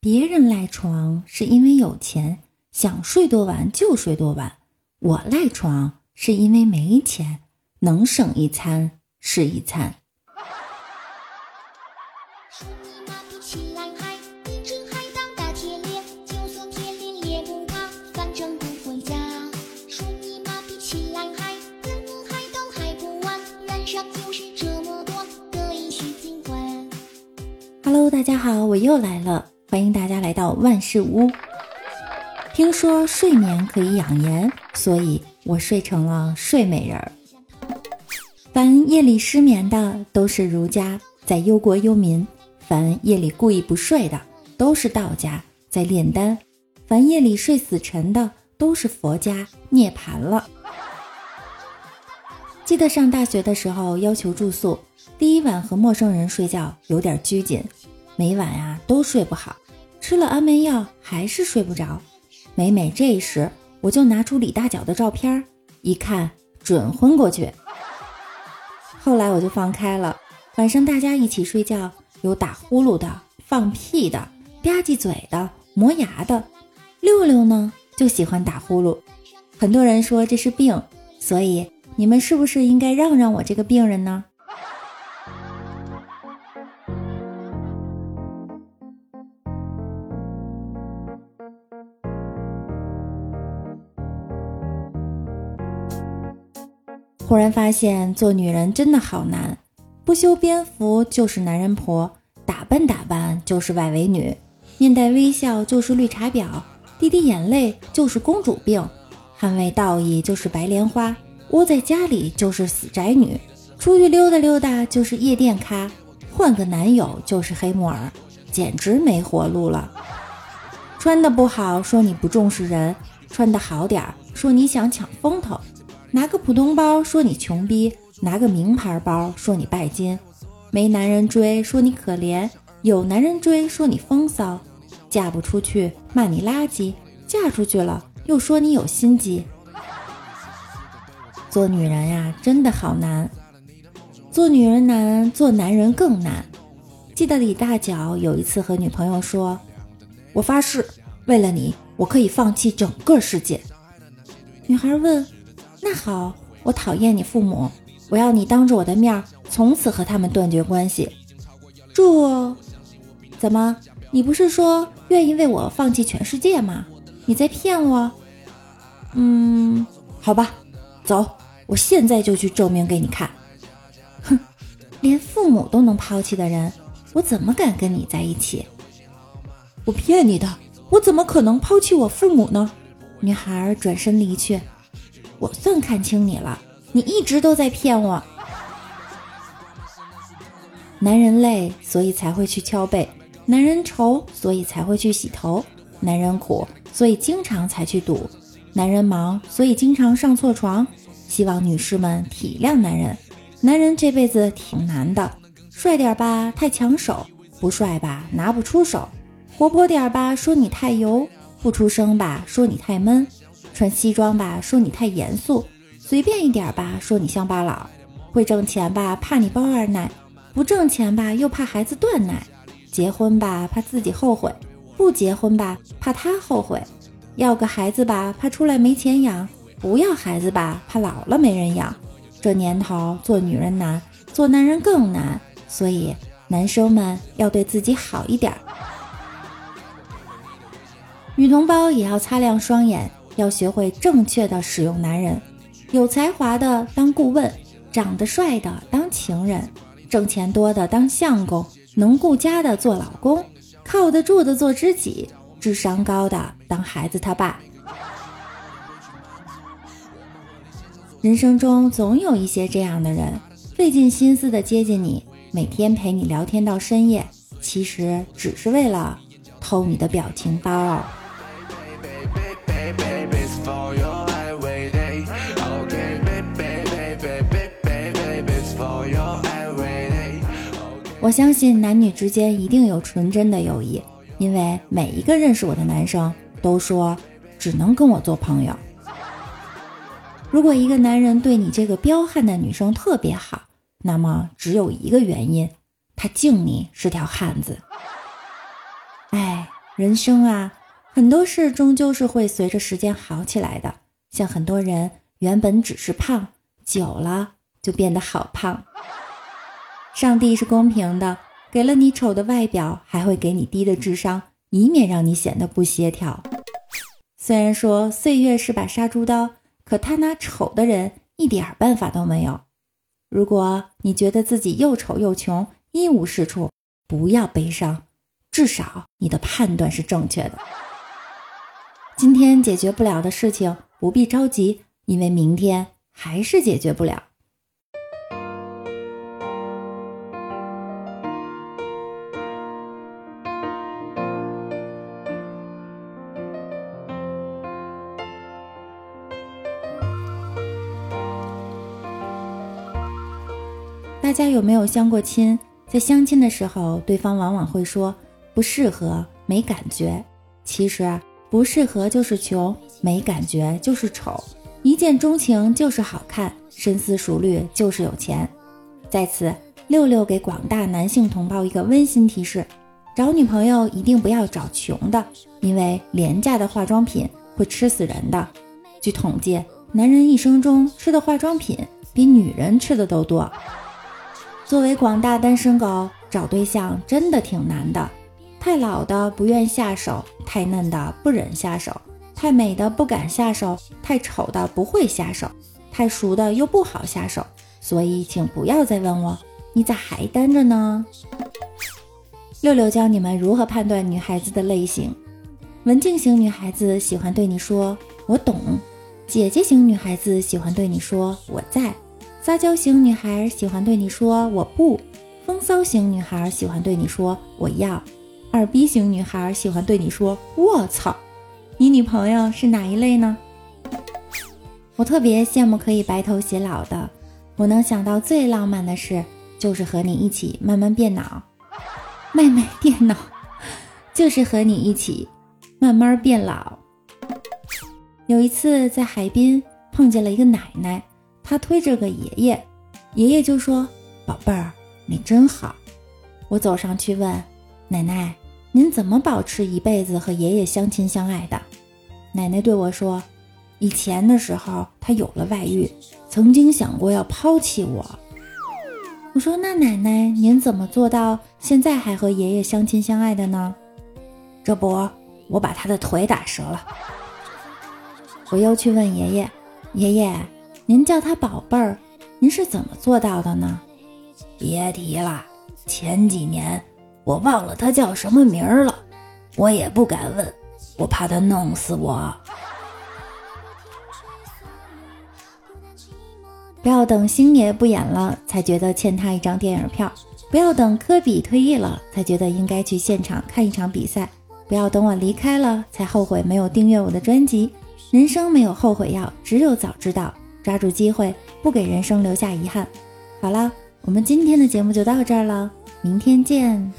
别人赖床是因为有钱，想睡多晚就睡多晚；我赖床是因为没钱，能省一餐是一餐。Hello，大家好，我又来了，欢迎大家来到万事屋。听说睡眠可以养颜，所以我睡成了睡美人儿。凡夜里失眠的都是儒家在忧国忧民，凡夜里故意不睡的都是道家在炼丹，凡夜里睡死沉的都是佛家涅槃了。记得上大学的时候要求住宿。第一晚和陌生人睡觉有点拘谨，每晚呀都睡不好，吃了安眠药还是睡不着。每每这时，我就拿出李大脚的照片，一看准昏过去。后来我就放开了，晚上大家一起睡觉，有打呼噜的、放屁的、吧唧嘴的、磨牙的。六六呢就喜欢打呼噜，很多人说这是病，所以你们是不是应该让让我这个病人呢？忽然发现做女人真的好难，不修边幅就是男人婆，打扮打扮就是外围女，面带微笑就是绿茶婊，滴滴眼泪就是公主病，捍卫道义就是白莲花，窝在家里就是死宅女，出去溜达溜达就是夜店咖，换个男友就是黑木耳，简直没活路了。穿的不好说你不重视人，穿的好点儿说你想抢风头。拿个普通包说你穷逼，拿个名牌包说你拜金，没男人追说你可怜，有男人追说你风骚，嫁不出去骂你垃圾，嫁出去了又说你有心机。做女人呀，真的好难，做女人难，做男人更难。记得李大脚有一次和女朋友说：“我发誓，为了你，我可以放弃整个世界。”女孩问。那好，我讨厌你父母，我要你当着我的面从此和他们断绝关系。住？怎么？你不是说愿意为我放弃全世界吗？你在骗我？嗯，好吧，走，我现在就去证明给你看。哼，连父母都能抛弃的人，我怎么敢跟你在一起？我骗你的，我怎么可能抛弃我父母呢？女孩转身离去。我算看清你了，你一直都在骗我。男人累，所以才会去敲背；男人愁，所以才会去洗头；男人苦，所以经常才去赌；男人忙，所以经常上错床。希望女士们体谅男人，男人这辈子挺难的。帅点吧，太抢手；不帅吧，拿不出手；活泼点吧，说你太油；不出声吧，说你太闷。穿西装吧，说你太严肃；随便一点吧，说你乡巴佬；会挣钱吧，怕你包二奶；不挣钱吧，又怕孩子断奶；结婚吧，怕自己后悔；不结婚吧，怕他后悔；要个孩子吧，怕出来没钱养；不要孩子吧，怕老了没人养。这年头做女人难，做男人更难，所以男生们要对自己好一点。女同胞也要擦亮双眼。要学会正确的使用男人，有才华的当顾问，长得帅的当情人，挣钱多的当相公，能顾家的做老公，靠得住的做知己，智商高的当孩子他爸。人生中总有一些这样的人，费尽心思的接近你，每天陪你聊天到深夜，其实只是为了偷你的表情包。我相信男女之间一定有纯真的友谊，因为每一个认识我的男生都说只能跟我做朋友。如果一个男人对你这个彪悍的女生特别好，那么只有一个原因，他敬你是条汉子。哎，人生啊，很多事终究是会随着时间好起来的。像很多人原本只是胖，久了就变得好胖。上帝是公平的，给了你丑的外表，还会给你低的智商，以免让你显得不协调。虽然说岁月是把杀猪刀，可他拿丑的人一点办法都没有。如果你觉得自己又丑又穷，一无是处，不要悲伤，至少你的判断是正确的。今天解决不了的事情。不必着急，因为明天还是解决不了。大家有没有相过亲？在相亲的时候，对方往往会说不适合，没感觉。其实啊。不适合就是穷，没感觉就是丑，一见钟情就是好看，深思熟虑就是有钱。在此，六六给广大男性同胞一个温馨提示：找女朋友一定不要找穷的，因为廉价的化妆品会吃死人的。据统计，男人一生中吃的化妆品比女人吃的都多。作为广大单身狗，找对象真的挺难的。太老的不愿下手，太嫩的不忍下手，太美的不敢下手，太丑的不会下手，太熟的又不好下手。所以，请不要再问我，你咋还单着呢？六六教你们如何判断女孩子的类型：文静型女孩子喜欢对你说“我懂”，姐姐型女孩子喜欢对你说“我在”，撒娇型女孩喜欢对你说“我不”，风骚型女孩喜欢对你说“我要”。二逼型女孩喜欢对你说“我操”，你女朋友是哪一类呢？我特别羡慕可以白头偕老的，我能想到最浪漫的事就是和你一起慢慢变老。妹妹，电脑就是和你一起慢慢变老。有一次在海滨碰见了一个奶奶，他推着个爷爷，爷爷就说：“宝贝儿，你真好。”我走上去问。奶奶，您怎么保持一辈子和爷爷相亲相爱的？奶奶对我说：“以前的时候，他有了外遇，曾经想过要抛弃我。”我说：“那奶奶，您怎么做到现在还和爷爷相亲相爱的呢？”这不，我把他的腿打折了。我又去问爷爷：“爷爷，您叫他宝贝儿，您是怎么做到的呢？”别提了，前几年。我忘了他叫什么名儿了，我也不敢问，我怕他弄死我。不要等星爷不演了才觉得欠他一张电影票，不要等科比退役了才觉得应该去现场看一场比赛，不要等我离开了才后悔没有订阅我的专辑。人生没有后悔药，只有早知道。抓住机会，不给人生留下遗憾。好了，我们今天的节目就到这儿了。明天见。